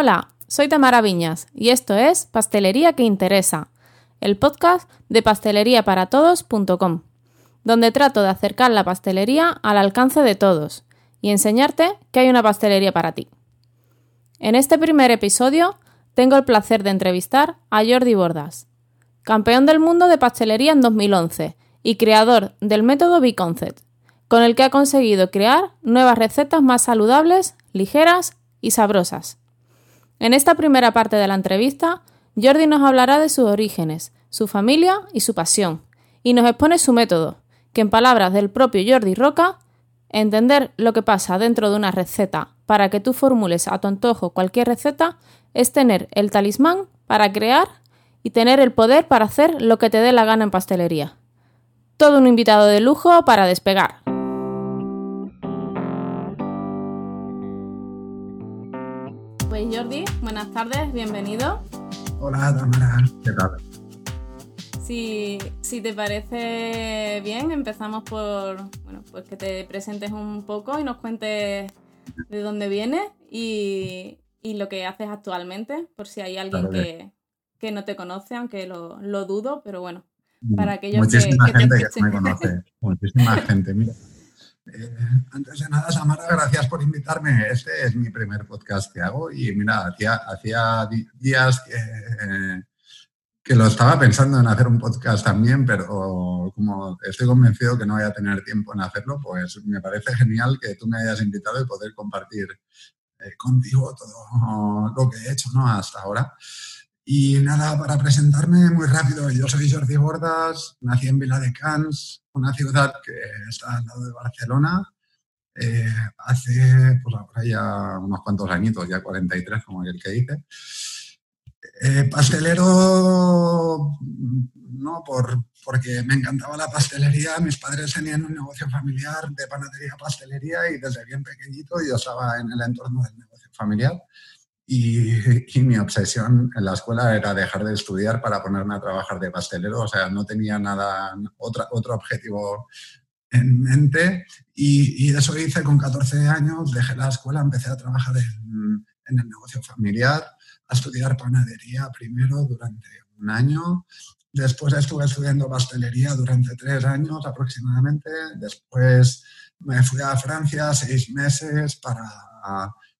Hola, soy Tamara Viñas y esto es Pastelería que Interesa, el podcast de pasteleriaparatodos.com, donde trato de acercar la pastelería al alcance de todos y enseñarte que hay una pastelería para ti. En este primer episodio tengo el placer de entrevistar a Jordi Bordas, campeón del mundo de pastelería en 2011 y creador del método B-Concept, con el que ha conseguido crear nuevas recetas más saludables, ligeras y sabrosas. En esta primera parte de la entrevista, Jordi nos hablará de sus orígenes, su familia y su pasión, y nos expone su método, que en palabras del propio Jordi Roca, entender lo que pasa dentro de una receta para que tú formules a tu antojo cualquier receta es tener el talismán para crear y tener el poder para hacer lo que te dé la gana en pastelería. Todo un invitado de lujo para despegar. Jordi, buenas tardes, bienvenido. Hola Tamara, ¿qué tal? Si, si, te parece bien, empezamos por bueno, pues que te presentes un poco y nos cuentes de dónde vienes y, y lo que haces actualmente, por si hay alguien que, que, no te conoce, aunque lo, lo, dudo, pero bueno, para aquellos Muchísima que, gente que me conoce, muchísima gente, mira. Eh, antes de nada, Samara, gracias por invitarme. Este es mi primer podcast que hago y mira, hacía, días que, que, lo estaba pensando en hacer un podcast también, pero como estoy convencido que no voy a tener tiempo en hacerlo, pues me parece genial que tú me hayas invitado y poder compartir eh, contigo todo lo que he hecho ¿no? hasta ahora. Y nada, para presentarme muy rápido, yo soy Jordi Bordas, nací en Viladecans, una ciudad que está al lado de Barcelona. Eh, hace, pues ahora ya unos cuantos añitos, ya 43, como el que dice. Eh, pastelero, no, por, porque me encantaba la pastelería. Mis padres tenían un negocio familiar de panadería, pastelería y desde bien pequeñito yo estaba en el entorno del negocio familiar. Y, mi obsesión en la escuela era dejar de estudiar para ponerme a trabajar de pastelero, o sea, no tenía nada, otra, otro objetivo en mente. Y, eso hice con 14 años, dejé la escuela, empecé a trabajar en, en, el negocio familiar, a estudiar panadería primero durante un año, después estuve estudiando pastelería durante tres años aproximadamente, después me fui a Francia seis meses para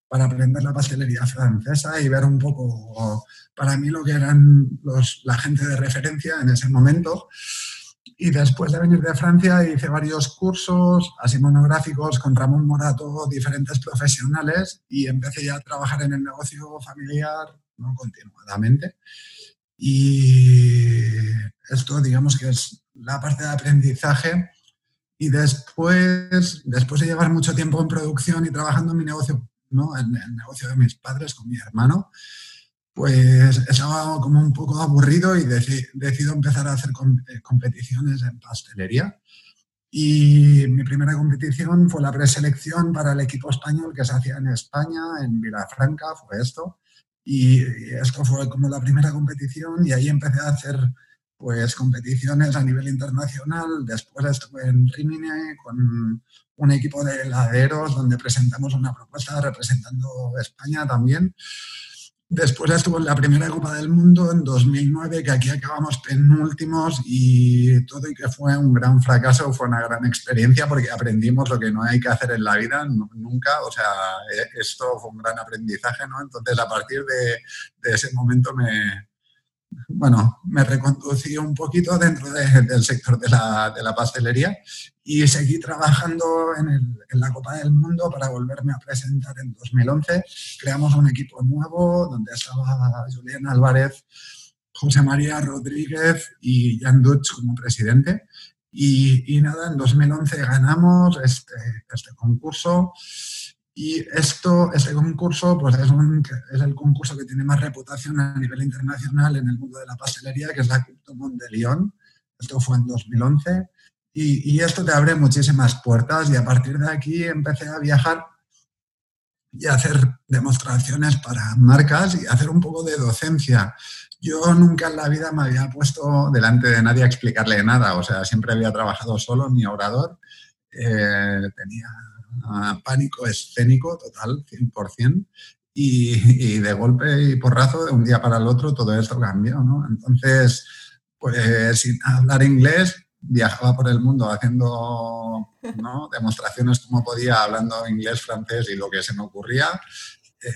para aprender la pastelería francesa y ver un poco para mí lo que eran los, la gente de referencia en ese momento. Y después de venir de Francia hice varios cursos, así monográficos, con Ramón Morato, diferentes profesionales, y empecé ya a trabajar en el negocio familiar ¿no? continuadamente. Y esto, digamos que es la parte de aprendizaje. Y después, después de llevar mucho tiempo en producción y trabajando en mi negocio ¿no? en el negocio de mis padres con mi hermano, pues estaba como un poco aburrido y decido empezar a hacer eh, competiciones en pastelería. Y mi primera competición fue la preselección para el equipo español que se hacía en España, en Vilafranca, fue esto. Y esto fue como la primera competición y ahí empecé a hacer pues competiciones a nivel internacional. Después estuve en Rimini con un equipo de heladeros donde presentamos una propuesta representando España también. Después estuvo en la primera Copa del Mundo en 2009, que aquí acabamos penúltimos y todo y que fue un gran fracaso, fue una gran experiencia porque aprendimos lo que no hay que hacer en la vida nunca, o sea, e, esto fue un gran aprendizaje, ¿no? Entonces a partir de, de ese momento me, bueno, me reconducí un poquito dentro del sector de la, pastelería y seguí trabajando en, la Copa del Mundo para volverme a presentar en 2011. Creamos un equipo nuevo donde estaba Julián Álvarez, José María Rodríguez y Jan Dutch como presidente. Y, y nada, en 2011 ganamos este, este concurso y esto, este concurso, pues es, un, es, el concurso que tiene más reputación a nivel internacional en el mundo de la pastelería, que es la Coupe de Lyon. Esto fue en 2011. Y, y, esto te abre muchísimas puertas y a partir de aquí empecé a viajar y a hacer demostraciones para marcas y hacer un poco de docencia. Yo nunca en la vida me había puesto delante de nadie a explicarle nada, o sea, siempre había trabajado solo mi orador. Eh, tenía pánico escénico total, 100%. y, de golpe y porrazo, de un día para el otro, todo esto cambió, ¿no? Entonces, pues sin hablar inglés, viajaba por el mundo haciendo demostraciones como podía, hablando inglés, francés y lo que se me ocurría. Eh,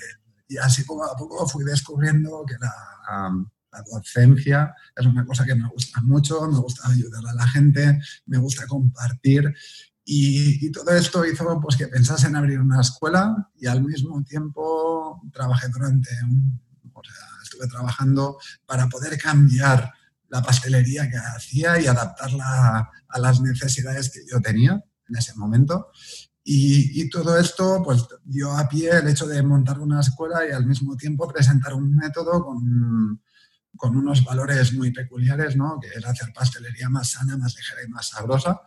y así poco a poco fui descubriendo que la, la docencia es una cosa que me gusta mucho, me gusta ayudar a la gente, me gusta compartir y, todo esto hizo pues, que pensase en abrir una escuela y al mismo tiempo trabajé durante un, o sea, estuve trabajando para poder cambiar la pastelería que hacía y adaptarla a las necesidades que yo tenía en ese momento. Y, y, todo esto pues dio a pie el hecho de montar una escuela y al mismo tiempo presentar un método con, con unos valores muy peculiares, ¿no? que era hacer pastelería más sana, más ligera y más sabrosa.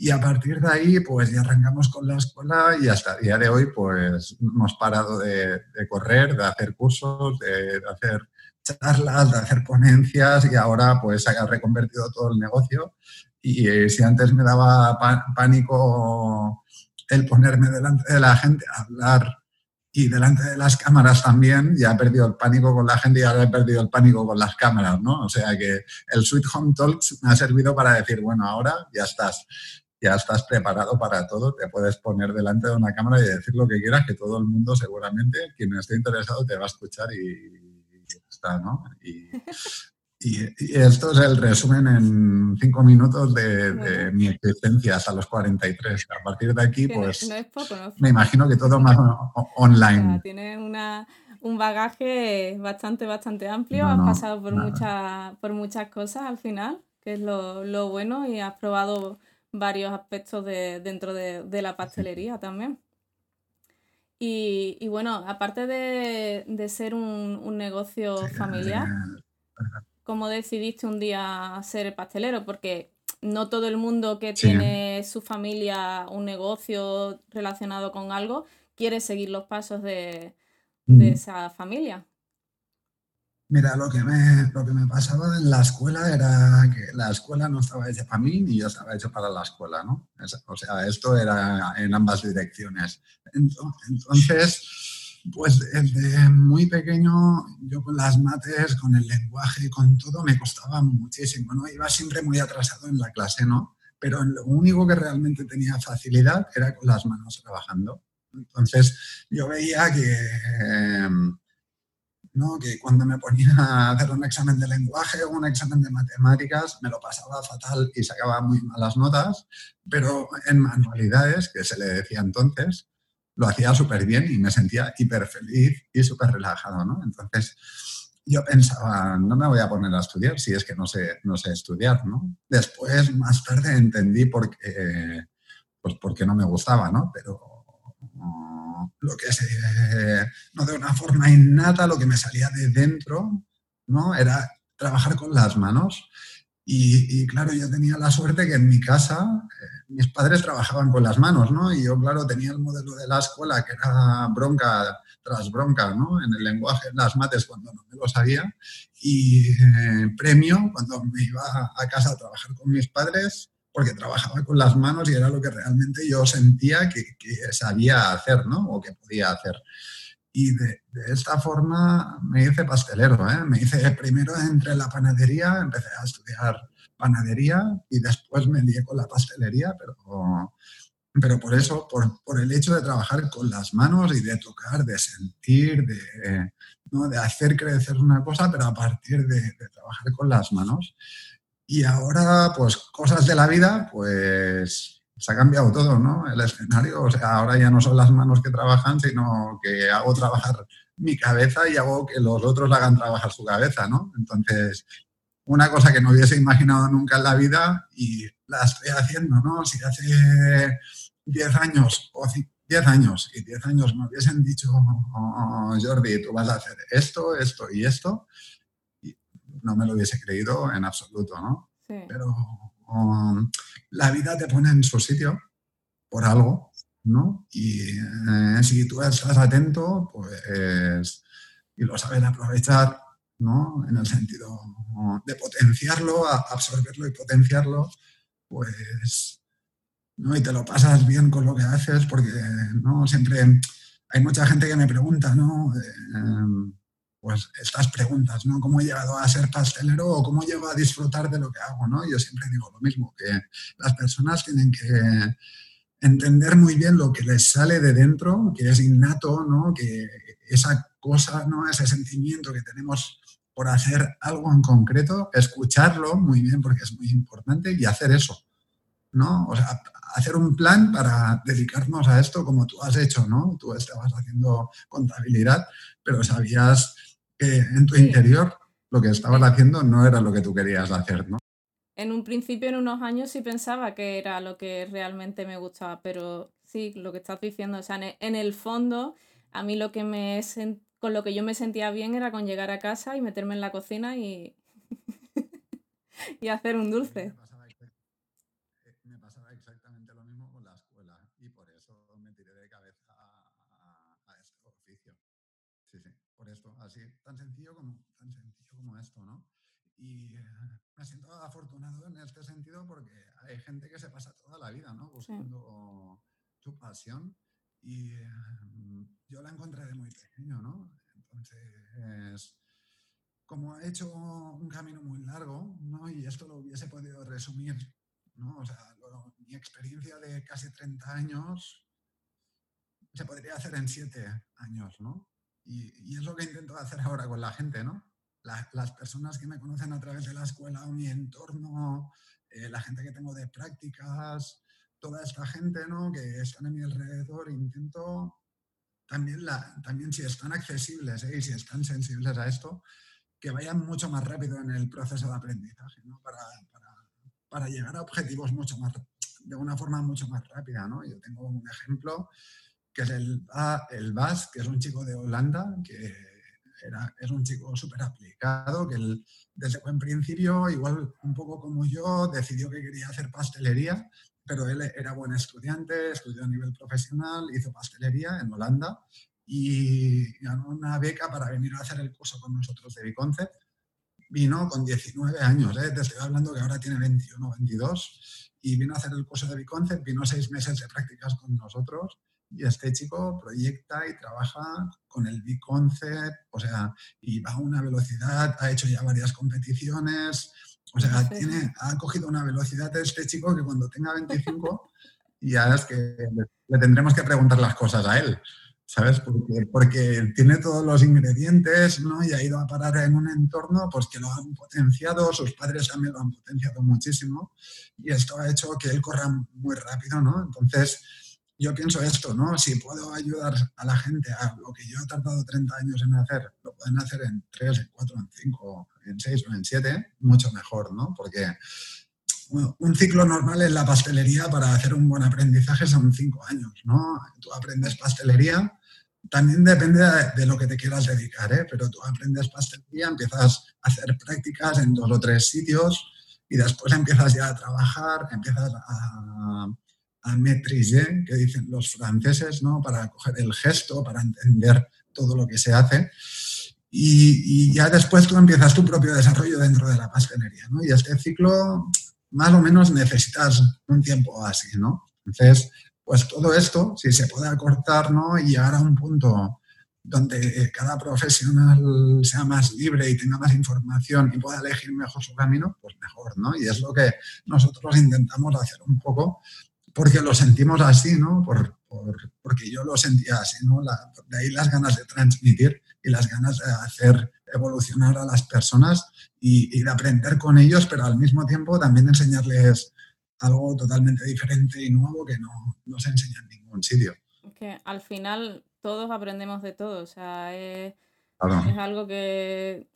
Y a partir de ahí, pues ya arrancamos con la escuela y hasta el día de hoy, pues hemos parado de, correr, de hacer cursos, de, hacer charlas, de hacer ponencias y ahora pues se ha reconvertido todo el negocio. Y eh, si antes me daba pánico el ponerme delante de la gente a hablar y delante de las cámaras también, ya he perdido el pánico con la gente y ahora he perdido el pánico con las cámaras, ¿no? O sea que el Sweet Home Talks me ha servido para decir, bueno, ahora ya estás ya estás preparado para todo, te puedes poner delante de una cámara y decir lo que quieras, que todo el mundo seguramente, quien esté interesado, te va a escuchar y, está, ¿no? Y, esto es el resumen en cinco minutos de, mi existencia hasta los 43. A partir de aquí, pues me imagino que todo más online. tienes un bagaje bastante, bastante amplio, has pasado por, muchas, por muchas cosas al final, que es lo, lo bueno, y has probado varios aspectos de, dentro de, la pastelería también. Y, bueno, aparte de, ser un, negocio familiar, ¿cómo decidiste un día ser pastelero? Porque no todo el mundo que tiene su familia un negocio relacionado con algo quiere seguir los pasos de, de esa familia. Mira, lo que, me, lo que me pasaba en la escuela era que la escuela no estaba hecha para mí ni yo estaba hecho para la escuela, ¿no? O sea, esto era en ambas direcciones. Entonces, pues desde muy pequeño, yo con las mates, con el lenguaje, con todo, me costaba muchísimo, ¿no? Iba siempre muy atrasado en la clase, ¿no? Pero lo único que realmente tenía facilidad era con las manos trabajando. Entonces, yo veía que... Em, que cuando me ponía a hacer un examen de lenguaje o un examen de matemáticas me lo pasaba fatal y sacaba muy malas notas, pero en manualidades, que se le decía entonces, lo hacía súper bien y me sentía hiper feliz y súper relajado. ¿no? Entonces yo pensaba, no me voy a poner a estudiar si es que no sé, no sé estudiar. ¿no? Después, más tarde, entendí por qué, pues porque no me gustaba, ¿no? pero lo que se, no de una forma innata, lo que me salía de dentro, ¿no? Era trabajar con las manos. Y, claro, yo tenía la suerte que en mi casa eh, mis padres trabajaban con las manos, ¿no? Y yo, claro, tenía el modelo de la escuela que era bronca tras bronca, ¿no? En el lenguaje, en las mates cuando no me lo sabía. Y eh, premio cuando me iba a casa a trabajar con mis padres, porque trabajaba con las manos y era lo que realmente yo sentía que, sabía hacer, ¿no? O que podía hacer. Y de, esta forma me hice pastelero, ¿eh? Me hice primero entre la panadería, empecé a estudiar panadería y después me lié con la pastelería, pero, pero por eso, por, por, el hecho de trabajar con las manos y de tocar, de sentir, de, ¿no? de hacer crecer una cosa, pero a partir de, de trabajar con las manos. Y ahora, pues cosas de la vida, pues se ha cambiado todo, ¿no? El escenario, o sea, ahora ya no son las manos que trabajan, sino que hago trabajar mi cabeza y hago que los otros hagan trabajar su cabeza, ¿no? Entonces, una cosa que no hubiese imaginado nunca en la vida y la estoy haciendo, ¿no? Si hace 10 años o 10 años y 10 años me hubiesen dicho, oh, Jordi, tú vas a hacer esto, esto y esto, no me lo hubiese creído en absoluto, ¿no? Pero um, la vida te pone en su sitio por algo, ¿no? Y eh, si tú estás atento, pues, y lo sabes aprovechar, ¿no? En el sentido de potenciarlo, absorberlo y potenciarlo, pues, ¿no? Y te lo pasas bien con lo que haces, porque, ¿no? Siempre hay mucha gente que me pregunta, ¿no? Em, pues estas preguntas, ¿no? ¿Cómo he llegado a ser pastelero o cómo llego a disfrutar de lo que hago, ¿no? Yo siempre digo lo mismo, que las personas tienen que entender muy bien lo que les sale de dentro, que es innato, ¿no? Que esa cosa, ¿no? Ese sentimiento que tenemos por hacer algo en concreto, escucharlo muy bien porque es muy importante y hacer eso, ¿no? O sea, hacer un plan para dedicarnos a esto como tú has hecho, ¿no? Tú estabas haciendo contabilidad, pero sabías que en tu interior lo que estabas haciendo no era lo que tú querías hacer, ¿no? En un principio, en unos años, sí pensaba que era lo que realmente me gustaba, pero sí, lo que estás diciendo, o sea, en el fondo, a mí lo que me con lo que yo me sentía bien era con llegar a casa y meterme en la cocina y, y hacer un dulce. tan sencillo como, tan sencillo como esto, ¿no? Y eh, me siento afortunado en este sentido porque hay gente que se pasa toda la vida, ¿no? Buscando su pasión y eh, yo la encontré de muy pequeño, ¿no? Entonces, como he hecho un camino muy largo, ¿no? Y esto lo hubiese podido resumir, ¿no? O sea, mi experiencia de casi 30 años se podría hacer en 7 años, ¿no? Y, es lo que intento hacer ahora con la gente, ¿no? Las personas que me conocen a través de la escuela o mi entorno, eh, la gente que tengo de prácticas, toda esta gente ¿no? que están a mi alrededor, intento también, la, también si están accesibles ¿eh? y si están sensibles a esto, que vayan mucho más rápido en el proceso de aprendizaje, ¿no? para, para, para, llegar a objetivos mucho más, de una forma mucho más rápida. ¿no? Yo tengo un ejemplo que es el, el Bas, que es un chico de Holanda, que era, es un chico súper aplicado, que él, desde buen principio, igual un poco como yo, decidió que quería hacer pastelería, pero él era buen estudiante, estudió a nivel profesional, hizo pastelería en Holanda y ganó una beca para venir a hacer el curso con nosotros de Biconcept. Vino con 19 años, ¿eh? te estoy hablando que ahora tiene 21, 22, y vino a hacer el curso de Biconcept, vino seis meses de prácticas con nosotros y este chico proyecta y trabaja con el Big Concept, o sea, y va a una velocidad, ha hecho ya varias competiciones, o sea, tiene, ha cogido una velocidad este chico que cuando tenga 25 ya es que le, tendremos que preguntar las cosas a él, ¿sabes? Porque, porque, tiene todos los ingredientes, ¿no? Y ha ido a parar en un entorno pues que lo han potenciado, sus padres también lo han potenciado muchísimo y esto ha hecho que él corra muy rápido, ¿no? Entonces, yo pienso esto, ¿no? Si puedo ayudar a la gente a lo que yo he tardado 30 años en hacer, lo pueden hacer en 3, en 4, en 5, en 6 o en 7, mucho mejor, ¿no? Porque un ciclo normal en la pastelería para hacer un buen aprendizaje son 5 años, ¿no? Tú aprendes pastelería, también depende de, lo que te quieras dedicar, ¿eh? Pero tú aprendes pastelería, empiezas a hacer prácticas en dos o tres sitios y después empiezas ya a trabajar, empiezas a a maîtriser, que dicen los franceses, ¿no? para coger el gesto, para entender todo lo que se hace. Y, ya después tú empiezas tu propio desarrollo dentro de la pastelería. ¿no? Y este ciclo, más o menos, necesitas un tiempo así. ¿no? Entonces, pues todo esto, si se puede acortar ¿no? y llegar a un punto donde cada profesional sea más libre y tenga más información y pueda elegir mejor su camino, pues mejor, ¿no? Y es lo que nosotros intentamos hacer un poco porque lo sentimos así, ¿no? Por, porque yo lo sentía así, ¿no? de ahí las ganas de transmitir y las ganas de hacer evolucionar a las personas y, de aprender con ellos, pero al mismo tiempo también enseñarles algo totalmente diferente y nuevo que no, no se enseña en ningún sitio. Que al final todos aprendemos de todo, o sea, es, es algo que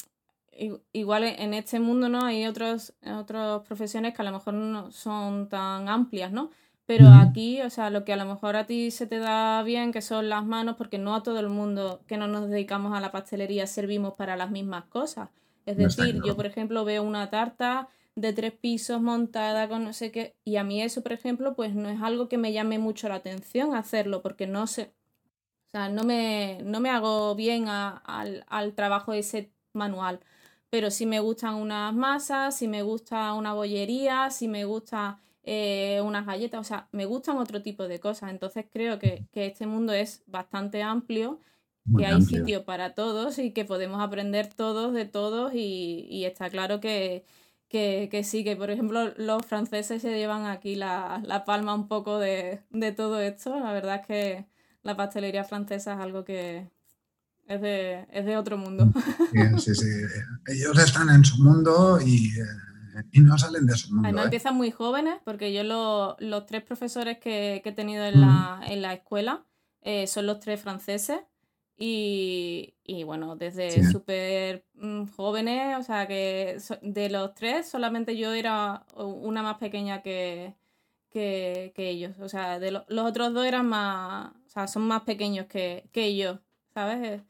igual en este mundo no hay otros, otras profesiones que a lo mejor no son tan amplias, ¿no? Pero aquí, o sea, lo que a lo mejor a ti se te da bien, que son las manos, porque no a todo el mundo que no nos dedicamos a la pastelería servimos para las mismas cosas. Es decir, yo, por ejemplo, veo una tarta de tres pisos montada con no sé qué, y a mí eso, por ejemplo, pues no es algo que me llame mucho la atención hacerlo, porque no sé, o sea, no me, no me hago bien al, al trabajo ese manual, pero sí me gustan unas masas, si me gusta una bollería, si me gusta eh, unas galletas, o sea, me gustan otro tipo de cosas. Entonces creo que, este mundo es bastante amplio, que hay sitio para todos y que podemos aprender todos de todos y, está claro que, sí, que por ejemplo los franceses se llevan aquí la, palma un poco de, todo esto. La verdad es que la pastelería francesa es algo que es de, es de otro mundo. Sí, sí, Ellos están en su mundo y... Eh, y no salen de su mundo. Además, ¿eh? empiezan muy jóvenes, porque yo los tres profesores que, he tenido en, la, escuela eh, son los tres franceses. Y, bueno, desde súper mm, jóvenes, o sea que de los tres solamente yo era una más pequeña que, que, ellos. O sea, de los otros dos eran más, o sea, son más pequeños que, que yo, ¿sabes?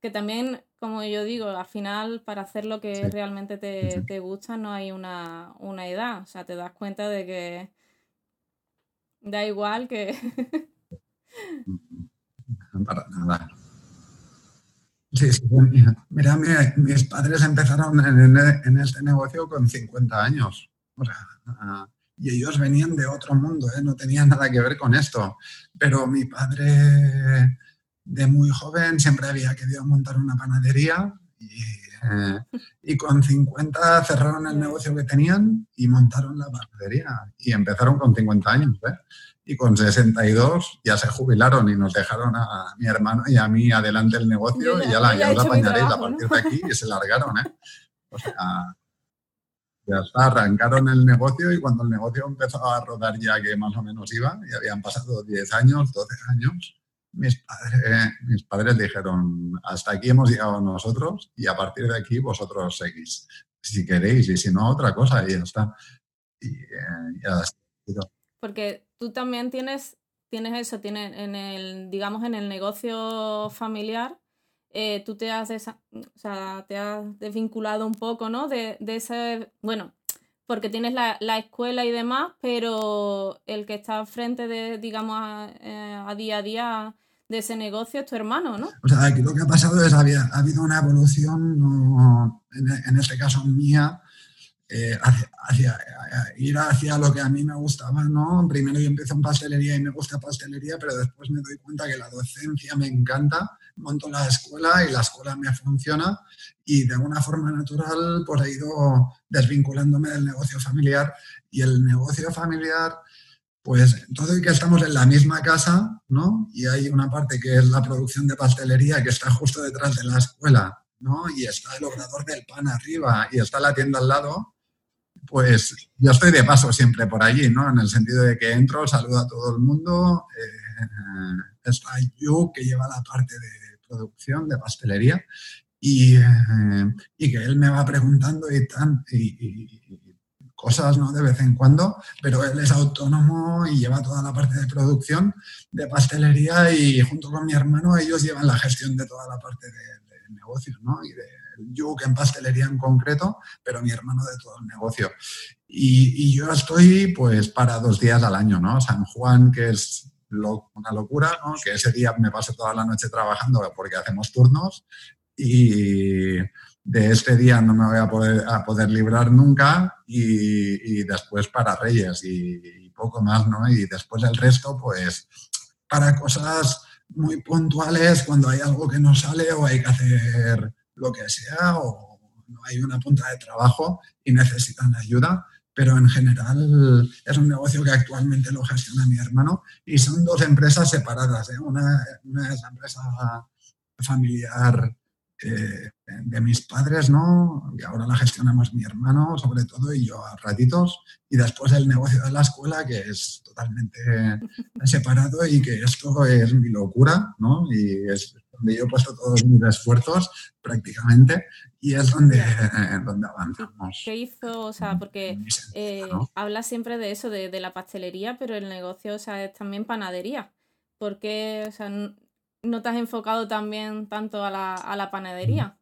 Que también como yo digo, al final para hacer lo que realmente te, gusta no hay una, edad. O sea, te das cuenta de que da igual que... para nada. Sí, sí. Mira, mis padres empezaron en, este negocio con 50 años. O sea, y ellos venían de otro mundo, ¿eh? no tenían nada que ver con esto. Pero mi padre de muy joven siempre había querido montar una panadería eh, y, con 50 cerraron el negocio que tenían y montaron la panadería. Y empezaron con 50 años. ¿eh? Y con 62 ya se jubilaron y nos dejaron a mi hermano y a mí adelante el negocio y ya la, ya apañaréis a partir de aquí y se largaron. ¿eh? O sea, ya está, arrancaron el negocio y cuando el negocio empezó a rodar ya que más o menos iba, y habían pasado 10 años, 12 años, mis padres, mis padres dijeron, hasta aquí hemos llegado nosotros y a partir de aquí vosotros seguís, si queréis, y si no, otra cosa, y ya está. Y eh, ya Porque tú también tienes, tienes eso, tienes en el, digamos, en el negocio familiar, eh, tú te has, te has desvinculado un poco, ¿no? De, de ese, bueno, porque tienes la, escuela y demás, pero el que está frente de, digamos, a, eh, a día a día de ese negocio es tu hermano, ¿no? O sea, aquí lo que ha pasado es que ha habido una evolución, en, este caso mía, eh, hacia, ir hacia lo que a mí me gustaba, ¿no? Primero yo empiezo en pastelería y me gusta pastelería, pero después me doy cuenta que la docencia me encanta, monto la escuela y la escuela me funciona y de alguna forma natural pues he ido desvinculándome del negocio familiar y el negocio familiar pues y que estamos en la misma casa, ¿no? Y hay una parte que es la producción de pastelería que está justo detrás de la escuela, ¿no? Y está el obrador del pan arriba y está la tienda al lado, pues yo estoy de paso siempre por allí, ¿no? En el sentido de que entro, saludo a todo el mundo, eh, está yo que lleva la parte de producción de pastelería y, eh, y que él me va preguntando y, tan, y cosas ¿no? de vez en cuando, pero él es autónomo y lleva toda la parte de producción de pastelería y junto con mi hermano ellos llevan la gestión de toda la parte de, de negocios ¿no? y del yuk en pastelería en concreto, pero mi hermano de todo el negocio. Y, yo estoy pues para dos días al año, ¿no? San Juan, que es una locura, ¿no? que ese día me paso toda la noche trabajando porque hacemos turnos y de este día no me voy a poder, a poder librar nunca y, después para Reyes y, poco más, ¿no? Y después el resto, pues para cosas muy puntuales cuando hay algo que no sale o hay que hacer lo que sea o no hay una punta de trabajo y necesitan ayuda. Pero en general es un negocio que actualmente lo gestiona mi hermano y son dos empresas separadas. ¿eh? Una, una es la empresa familiar eh, de mis padres, ¿no? Y ahora la gestionamos mi hermano, sobre todo, y yo a ratitos. Y después el negocio de la escuela, que es totalmente separado y que esto es mi locura, ¿no? Y es donde yo he puesto todos mis esfuerzos prácticamente y es donde, donde avanzamos. ¿Qué hizo? O sea, porque eh, habla siempre de eso, de, de, la pastelería, pero el negocio, o sea, es también panadería. Porque, o sea, no te has enfocado también tanto a la, a la panadería?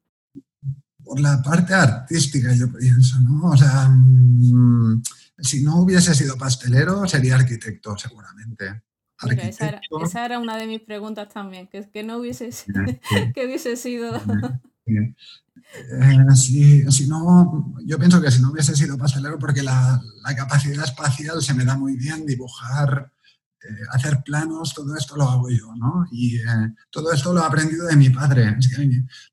Por la parte artística, yo pienso, ¿no? O sea, mm, si no hubiese sido pastelero, sería arquitecto, seguramente. Esa, era, una de mis preguntas también, que, que no hubiese, que hubiese sido... Eh, si, no, yo pienso que si no hubiese sido pastelero, porque la, capacidad espacial se me da muy bien, dibujar, eh, hacer planos, todo esto lo hago yo, ¿no? Y eh, todo esto lo he aprendido de mi padre.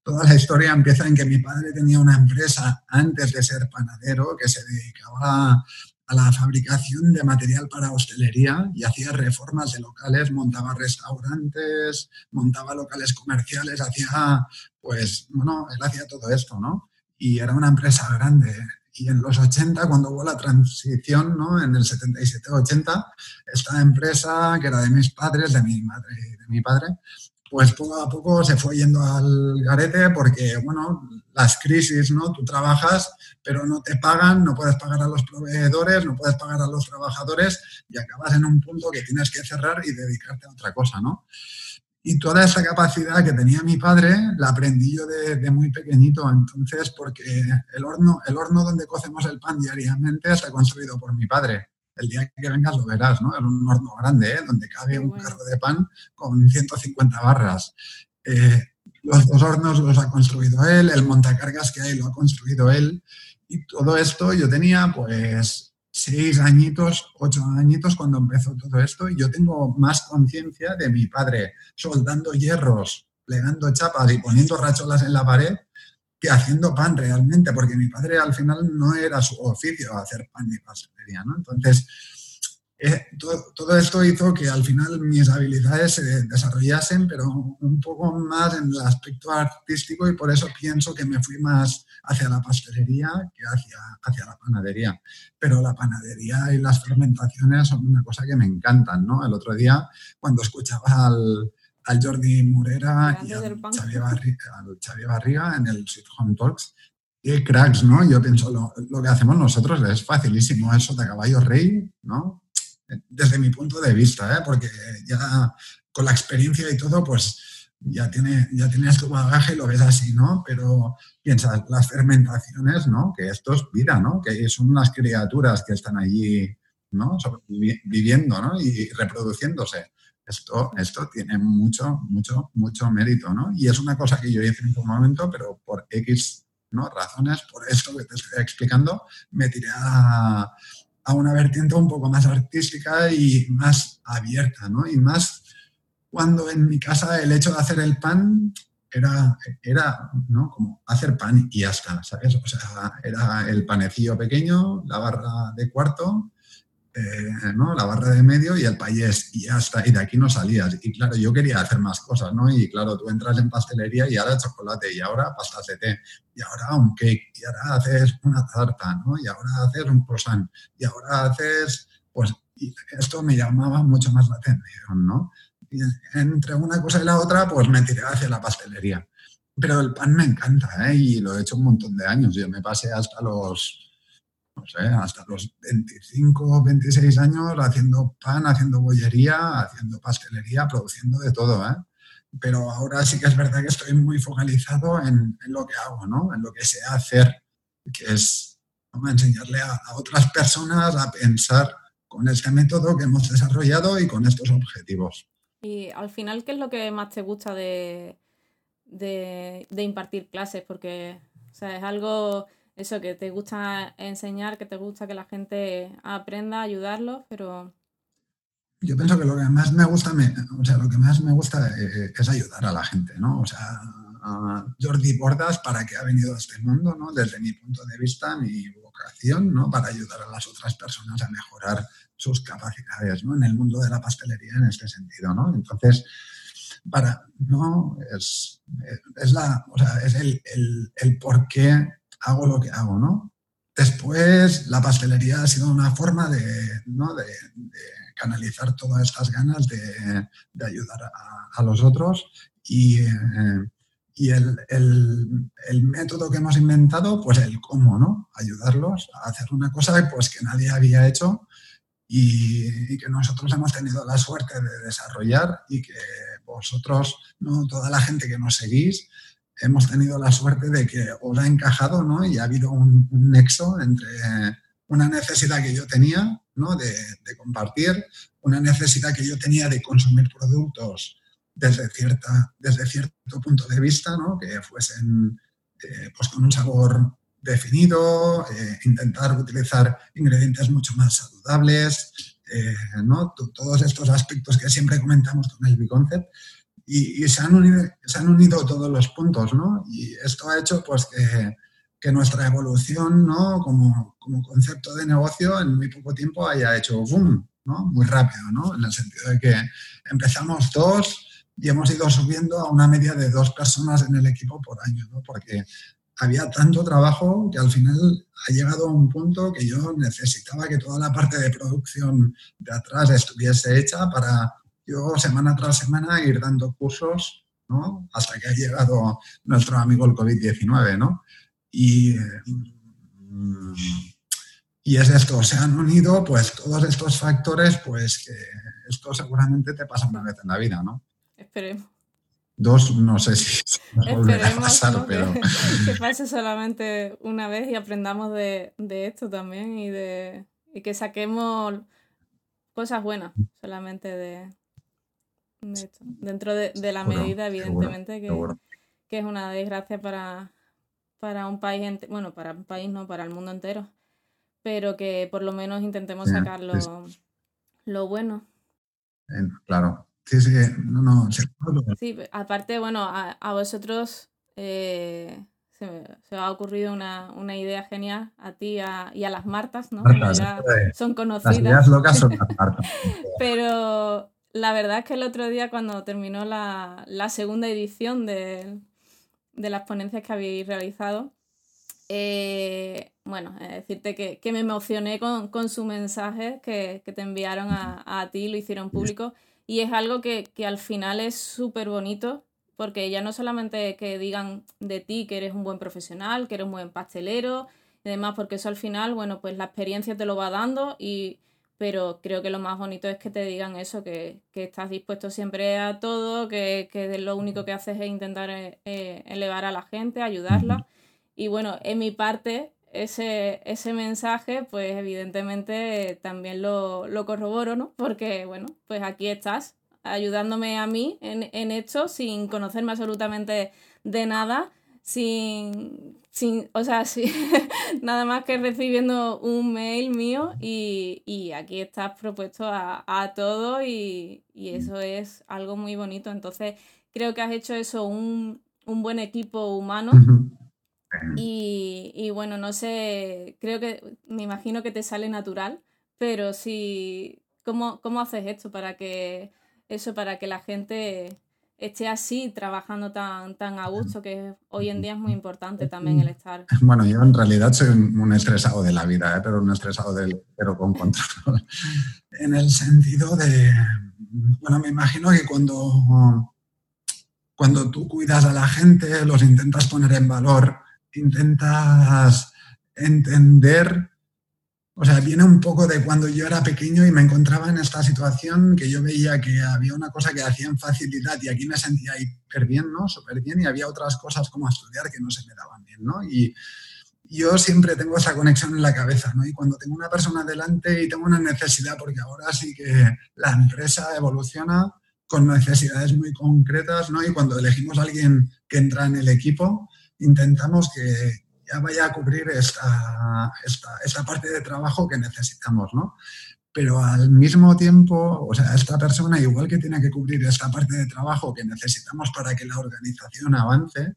toda la historia empieza en que mi padre tenía una empresa antes de ser panadero que se dedicaba a la fabricación de material para hostelería y hacía reformas de locales, montaba restaurantes, montaba locales comerciales, hacía, pues, bueno, él hacía todo esto, ¿no? Y era una empresa grande. Y en los 80, cuando hubo la transición, ¿no? En el 77-80, esta empresa, que era de mis padres, de mi madre y de mi padre, pues poco a poco se fue yendo al garete porque, bueno, las crisis, ¿no? Tú trabajas, pero no te pagan, no puedes pagar a los proveedores, no puedes pagar a los trabajadores y acabas en un punto que tienes que cerrar y dedicarte a otra cosa, ¿no? Y toda esa capacidad que tenía mi padre la aprendí yo de, muy pequeñito, entonces, porque el horno, el horno donde cocemos el pan diariamente está construido por mi padre. El día que vengas lo verás, ¿no? Es un horno grande, ¿eh? donde cabe un carro de pan con 150 barras. Eh, los dos hornos los ha construido él, el montacargas que hay lo ha construido él. Y todo esto yo tenía pues seis añitos, ocho añitos cuando empezó todo esto y yo tengo más conciencia de mi padre soldando hierros, plegando chapas y poniendo racholas en la pared que haciendo pan realmente, porque mi padre al final no era su oficio hacer pan ni pastelería, ¿no? Entonces, eh, todo, esto hizo que al final mis habilidades se desarrollasen, pero un poco más en el aspecto artístico y por eso pienso que me fui más hacia la pastelería que hacia, hacia la panadería. Pero la panadería y las fermentaciones son una cosa que me encantan, ¿no? El otro día, cuando escuchaba al, al Jordi Murera y al Xavier, Barriga, en el Sweet Home Talks, qué cracks, ¿no? Yo pienso, lo, lo, que hacemos nosotros es facilísimo, eso de caballo rey, ¿no? Desde mi punto de vista, ¿eh? porque ya con la experiencia y todo, pues ya, tiene, ya tienes tu bagaje y lo ves así, ¿no? Pero piensas, las fermentaciones, ¿no? Que esto es vida, ¿no? Que son unas criaturas que están allí, ¿no? Viviendo, ¿no? Y reproduciéndose. Esto, esto tiene mucho, mucho, mucho mérito, ¿no? Y es una cosa que yo hice en un momento, pero por X ¿no? razones, por esto que te estoy explicando, me tiré a, a una vertiente un poco más artística y más abierta, ¿no? Y más cuando en mi casa el hecho de hacer el pan era, era ¿no? como hacer pan y ya está, ¿sabes? O sea, era el panecillo pequeño, la barra de cuarto eh, ¿no? la barra de medio y el país y ya está, y de aquí no salías. Y claro, yo quería hacer más cosas, ¿no? Y claro, tú entras en pastelería y ahora chocolate, y ahora pastas de té, y ahora un cake, y ahora haces una tarta, ¿no? Y ahora haces un croissant, y ahora haces, pues, esto me llamaba mucho más la atención, ¿no? Y entre una cosa y la otra, pues me tiré hacia la pastelería. Pero el pan me encanta, ¿eh? Y lo he hecho un montón de años. Yo me pasé hasta los hasta los 25, 26 años haciendo pan, haciendo bollería, haciendo pastelería, produciendo de todo, ¿eh? Pero ahora sí que es verdad que estoy muy focalizado en, lo que hago, ¿no? En lo que sé hacer, que es enseñarle a, otras personas a pensar con este método que hemos desarrollado y con estos objetivos. Y al final, ¿qué es lo que más te gusta de, de, de impartir clases? Porque o sea, es algo eso, que te gusta enseñar, que te gusta que la gente aprenda, ayudarlos, pero... Yo pienso que lo que más me gusta, o sea, lo que más me gusta eh, es ayudar a la gente, ¿no? O sea, Jordi Bordas, para que ha venido a este mundo, ¿no? Desde mi punto de vista, mi vocación, ¿no? Para ayudar a las otras personas a mejorar sus capacidades, ¿no? En el mundo de la pastelería en este sentido, ¿no? Entonces, para, ¿no? Es, es la, o sea, es el, el, el por qué hago lo que hago, ¿no? Después, la pastelería ha sido una forma de, ¿no? de, canalizar todas estas ganas de, ayudar a, los otros y, eh, y el, el, método que hemos inventado, pues el cómo, ¿no? Ayudarlos a hacer una cosa pues, que nadie había hecho y, y, que nosotros hemos tenido la suerte de desarrollar y que vosotros, ¿no? toda la gente que nos seguís, hemos tenido la suerte de que os ha encajado, ¿no? Y ha habido un, nexo entre una necesidad que yo tenía, ¿no? De, compartir, una necesidad que yo tenía de consumir productos desde, cierta, desde cierto punto de vista, ¿no? Que fuesen eh, pues con un sabor definido, eh, intentar utilizar ingredientes mucho más saludables, ¿no? todos estos aspectos que siempre comentamos con el B-Concept. Y, se, han unido, se han unido todos los puntos, ¿no? Y esto ha hecho pues que, que nuestra evolución, ¿no? Como, como, concepto de negocio en muy poco tiempo haya hecho boom, ¿no? Muy rápido, ¿no? En el sentido de que empezamos dos y hemos ido subiendo a una media de dos personas en el equipo por año, ¿no? Porque había tanto trabajo que al final ha llegado a un punto que yo necesitaba que toda la parte de producción de atrás estuviese hecha para yo semana tras semana ir dando cursos, ¿no? Hasta que ha llegado nuestro amigo el COVID-19, ¿no? Y, mm, y es esto, se han unido pues todos estos factores, pues que esto seguramente te pasa una vez en la vida, ¿no? Esperemos. Dos, no sé si Esperemos pasar, pero... que, pase solamente una vez y aprendamos de, esto también y, de, y que saquemos cosas buenas solamente de, esto. Dentro de, la medida, evidentemente, que, que, es una desgracia para, para un país, bueno, para un país, no, para el mundo entero, pero que por lo menos intentemos sacar lo bueno. Claro, Sí, sí, no, no. Sí, aparte, bueno, a, vosotros eh, se, se, ha ocurrido una, una, idea genial a ti y a las Martas, ¿no? son conocidas. Las ideas locas son las Martas. Pero la verdad es que el otro día cuando terminó la, la segunda edición de, de, las ponencias que habéis realizado, eh, bueno, decirte que, que, me emocioné con, con su mensaje que, que te enviaron a, a, ti, lo hicieron público. Y es algo que, al final es súper bonito, porque ya no solamente que digan de ti que eres un buen profesional, que eres un buen pastelero y demás, porque eso al final, bueno, pues la experiencia te lo va dando y pero creo que lo más bonito es que te digan eso, que, estás dispuesto siempre a todo, que, que, lo único que haces es intentar eh, eh, elevar a la gente, ayudarla. Y bueno, en mi parte, ese, ese mensaje, pues evidentemente también lo, lo, corroboro, ¿no? Porque, bueno, pues aquí estás ayudándome a mí en, en esto sin conocerme absolutamente de nada, sin, sin o sea, sí, nada más que recibiendo un mail mío y, y aquí estás propuesto a, a todo y, y, eso es algo muy bonito. Entonces, creo que has hecho eso un, un buen equipo humano. Y, bueno, no sé, creo que, me imagino que te sale natural, pero sí, ¿cómo, cómo haces esto para que, eso, para que la gente esté así, trabajando tan, tan a gusto, que hoy en día es muy importante también el estar. Bueno, yo en realidad soy un estresado de la vida, ¿eh? pero un estresado del, pero con control. en el sentido de, bueno, me imagino que cuando, cuando tú cuidas a la gente, los intentas poner en valor, intentas entender, o sea, viene un poco de cuando yo era pequeño y me encontraba en esta situación que yo veía que había una cosa que hacían facilidad y aquí me sentía hiper bien, ¿no? Súper bien y había otras cosas como estudiar que no se me daban bien, ¿no? Y yo siempre tengo esa conexión en la cabeza, ¿no? Y cuando tengo una persona delante y tengo una necesidad, porque ahora sí que la empresa evoluciona con necesidades muy concretas, ¿no? Y cuando elegimos a alguien que entra en el equipo, intentamos que ya vaya a cubrir esta, esta, parte de trabajo que necesitamos, ¿no? Pero al mismo tiempo, o sea, esta persona igual que tiene que cubrir esta parte de trabajo que necesitamos para que la organización avance,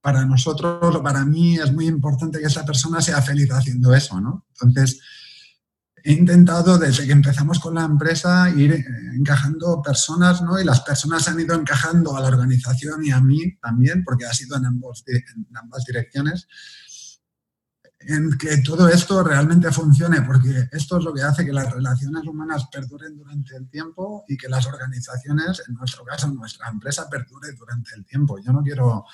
para nosotros, para mí es muy importante que esa persona sea feliz haciendo eso, ¿no? Entonces, he intentado desde que empezamos con la empresa ir eh, encajando personas, ¿no? Y las personas han ido encajando a la organización y a mí también, porque ha sido en, en ambas direcciones, en que todo esto realmente funcione, porque esto es lo que hace que las relaciones humanas perduren durante el tiempo y que las organizaciones, en nuestro caso, nuestra empresa, perdure durante el tiempo. Yo no quiero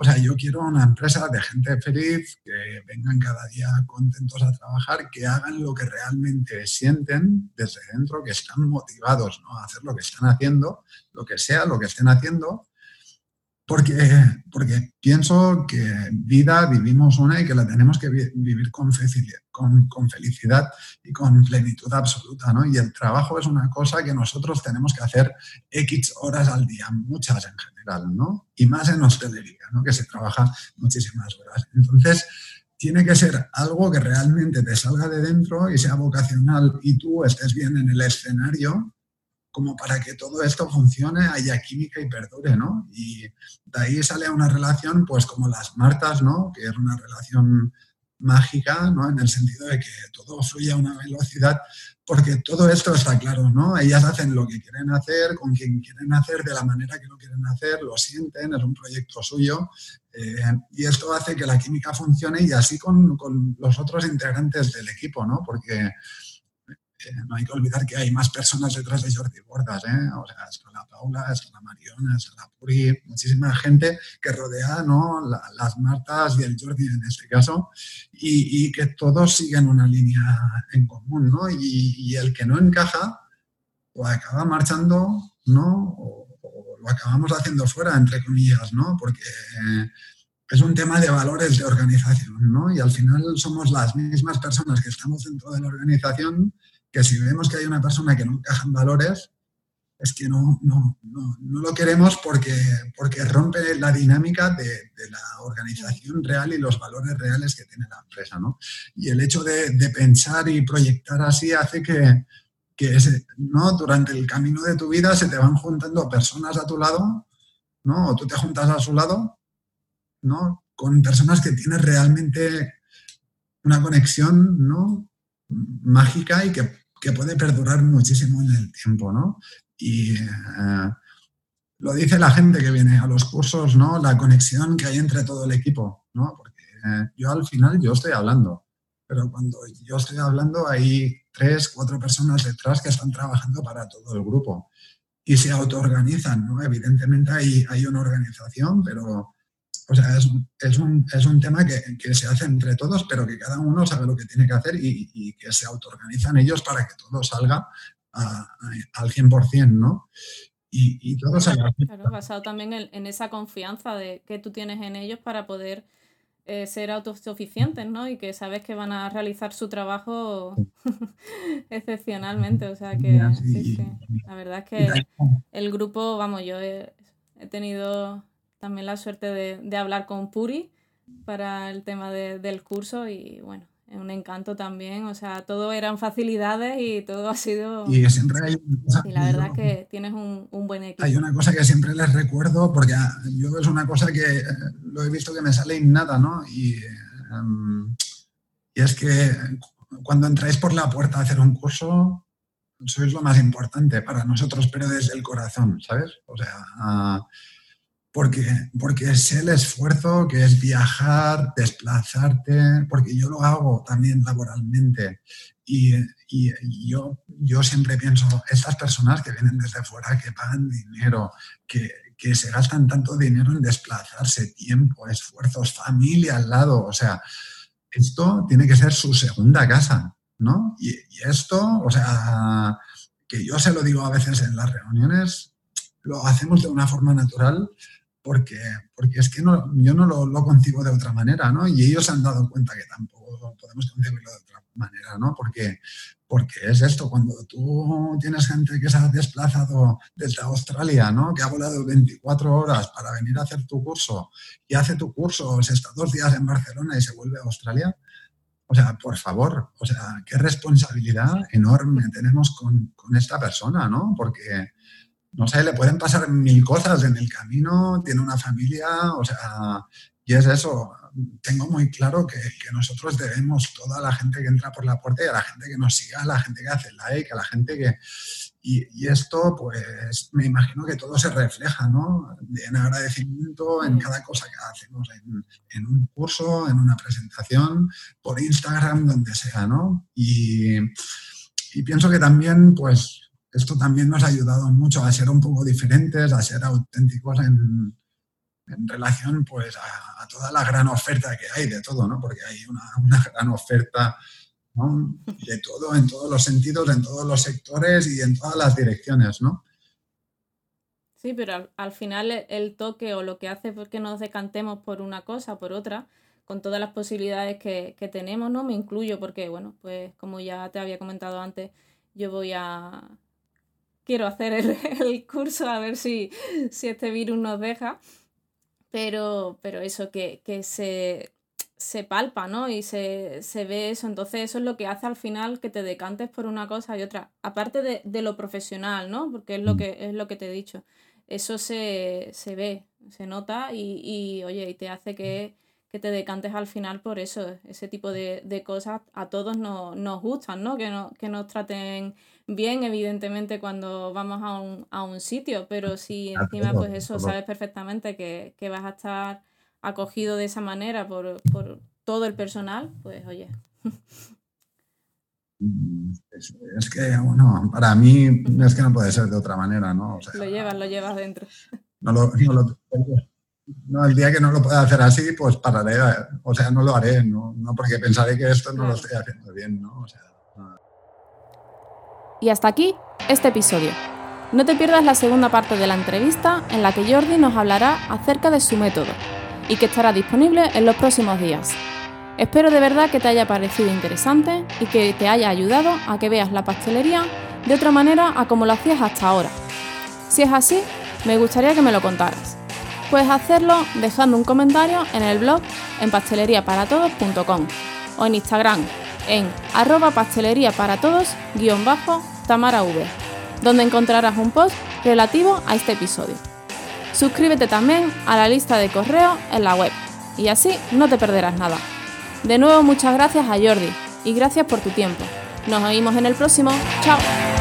o sea, yo quiero una empresa de gente feliz, que vengan cada día contentos a trabajar, que hagan lo que realmente sienten desde dentro, que están motivados ¿no? a hacer lo que están haciendo, lo que sea, lo que estén haciendo, porque, porque pienso que vida vivimos una y que la tenemos que vivir con felicidad, con, con felicidad y con plenitud absoluta, ¿no? Y el trabajo es una cosa que nosotros tenemos que hacer X horas al día, muchas en general, ¿no? Y más en hostelería, ¿no? Que se trabaja muchísimas horas. Entonces, tiene que ser algo que realmente te salga de dentro y sea vocacional y tú estés bien en el escenario como para que todo esto funcione, haya química y perdure, ¿no? Y de ahí sale una relación, pues como las Martas, ¿no? Que es una relación mágica, ¿no? En el sentido de que todo fluye a una velocidad, porque todo esto está claro, ¿no? Ellas hacen lo que quieren hacer, con quien quieren hacer, de la manera que lo quieren hacer, lo sienten, es un proyecto suyo, eh, y esto hace que la química funcione y así con, con los otros integrantes del equipo, ¿no? Porque no hay que olvidar que hay más personas detrás de Jordi Bordas, ¿eh? O sea, está la Paula, está la Mariona, está la Puri, muchísima gente que rodea ¿no? las Martas y el Jordi en este caso, y, que todos siguen una línea en común, ¿no? Y, el que no encaja, o acaba marchando, ¿no? O, lo acabamos haciendo fuera, entre comillas, ¿no? Porque es un tema de valores de organización, ¿no? Y al final somos las mismas personas que estamos dentro de la organización que si vemos que hay una persona que no encaja en valores, es que no, no, no, no lo queremos porque, porque rompe la dinámica de, la organización real y los valores reales que tiene la empresa. ¿no? Y el hecho de, de pensar y proyectar así hace que, que ¿no? durante el camino de tu vida se te van juntando personas a tu lado, ¿no? o tú te juntas a su lado, ¿no? con personas que tienes realmente una conexión ¿no? mágica y que, que, puede perdurar muchísimo en el tiempo, ¿no? Y eh, lo dice la gente que viene a los cursos, ¿no? La conexión que hay entre todo el equipo, ¿no? Porque eh, yo al final yo estoy hablando, pero cuando yo estoy hablando hay tres, cuatro personas detrás que están trabajando para todo el grupo y se autoorganizan, ¿no? Evidentemente hay, hay una organización, pero o sea, es, es, un, es un, tema que, que, se hace entre todos, pero que cada uno sabe lo que tiene que hacer y, y que se autoorganizan ellos para que todo salga a, a, al 100%, ¿no? Y, y todo salga. Claro, basado también en, en, esa confianza de, que tú tienes en ellos para poder eh, ser autosuficientes, ¿no? Y que sabes que van a realizar su trabajo excepcionalmente. O sea que, sí, sí. La verdad es que el grupo, vamos, yo he, he tenido también la suerte de, de hablar con Puri para el tema de, del curso y bueno, es un encanto también, o sea, todo eran facilidades y todo ha sido... Y siempre hay... Y la verdad es que tienes un, un, buen equipo. Hay una cosa que siempre les recuerdo, porque yo es una cosa que eh, lo he visto que me sale innata, ¿no? Y, um, y es que cuando entráis por la puerta a hacer un curso, sois lo más importante para nosotros, pero desde el corazón, ¿sabes? O sea... Uh, porque, porque sé el esfuerzo que es viajar, desplazarte, porque yo lo hago también laboralmente. Y, y, yo, yo siempre pienso, estas personas que vienen desde fuera, que pagan dinero, que, que se gastan tanto dinero en desplazarse, tiempo, esfuerzos, familia al lado, o sea, esto tiene que ser su segunda casa, ¿no? Y, y esto, o sea, que yo se lo digo a veces en las reuniones, lo hacemos de una forma natural, porque, porque es que no, yo no lo, lo, concibo de otra manera, ¿no? Y ellos han dado cuenta que tampoco podemos concebirlo de otra manera, ¿no? Porque, porque es esto, cuando tú tienes gente que se ha desplazado desde Australia, ¿no? Que ha volado 24 horas para venir a hacer tu curso y hace tu curso, se está dos días en Barcelona y se vuelve a Australia, o sea, por favor, o sea, qué responsabilidad enorme tenemos con, con esta persona, ¿no? Porque no sé, le pueden pasar mil cosas en el camino, tiene una familia, o sea, y es eso. Tengo muy claro que, que, nosotros debemos toda la gente que entra por la puerta y a la gente que nos siga, a la gente que hace like, a la gente que... Y, y esto, pues, me imagino que todo se refleja, ¿no? En agradecimiento en cada cosa que hacemos, en, en un curso, en una presentación, por Instagram, donde sea, ¿no? Y, y pienso que también, pues, esto también nos ha ayudado mucho a ser un poco diferentes, a ser auténticos en, relación pues, a, toda la gran oferta que hay de todo, ¿no? porque hay una, gran oferta de todo, en todos los sentidos, en todos los sectores y en todas las direcciones. ¿no? Sí, pero al, final el toque o lo que hace es que nos decantemos por una cosa, por otra, con todas las posibilidades que, tenemos, ¿no? Me incluyo porque, bueno, pues como ya te había comentado antes, yo voy a... Quiero hacer el, curso a ver si, si este virus nos deja, pero, pero eso, que, que se, se palpa, ¿no? Y se, ve eso. Entonces, eso es lo que hace al final que te decantes por una cosa y otra. Aparte de, lo profesional, ¿no? Porque es lo mm. que, es lo que te he dicho. Eso se, ve, se nota y, y, oye, y te hace que, te decantes al final por eso. Ese tipo de, cosas a todos nos gustan, ¿no? Que, no, que nos traten bien, evidentemente, cuando vamos a un, a un sitio. Pero si encima, pues eso, sabes perfectamente que, que vas a estar acogido de esa manera por, todo el personal, pues oye. Mm, es, que, bueno, para mí es que no puede ser de otra manera, ¿no? lo llevas, lo llevas dentro. No, lo, no, el día que no lo pueda hacer así, pues pararé, o sea, no lo haré, ¿no? porque pensaré que esto no lo estoy haciendo bien, ¿no? Y hasta aquí este episodio. No te pierdas la segunda parte de la entrevista en la que Jordi nos hablará acerca de su método y que estará disponible en los próximos días. Espero de verdad que te haya parecido interesante y que te haya ayudado a que veas la pastelería de otra manera a como lo hacías hasta ahora. Si es así, me gustaría que me lo contaras. Puedes hacerlo dejando un comentario en el blog en pasteleriaparatodos.com o en Instagram en arroba pastelería para tamara v, donde encontrarás un post relativo a este episodio. Suscríbete también a la lista de correo en la web y así no te perderás nada. De nuevo muchas gracias a Jordi y gracias por tu tiempo. Nos oímos en el próximo. Chao.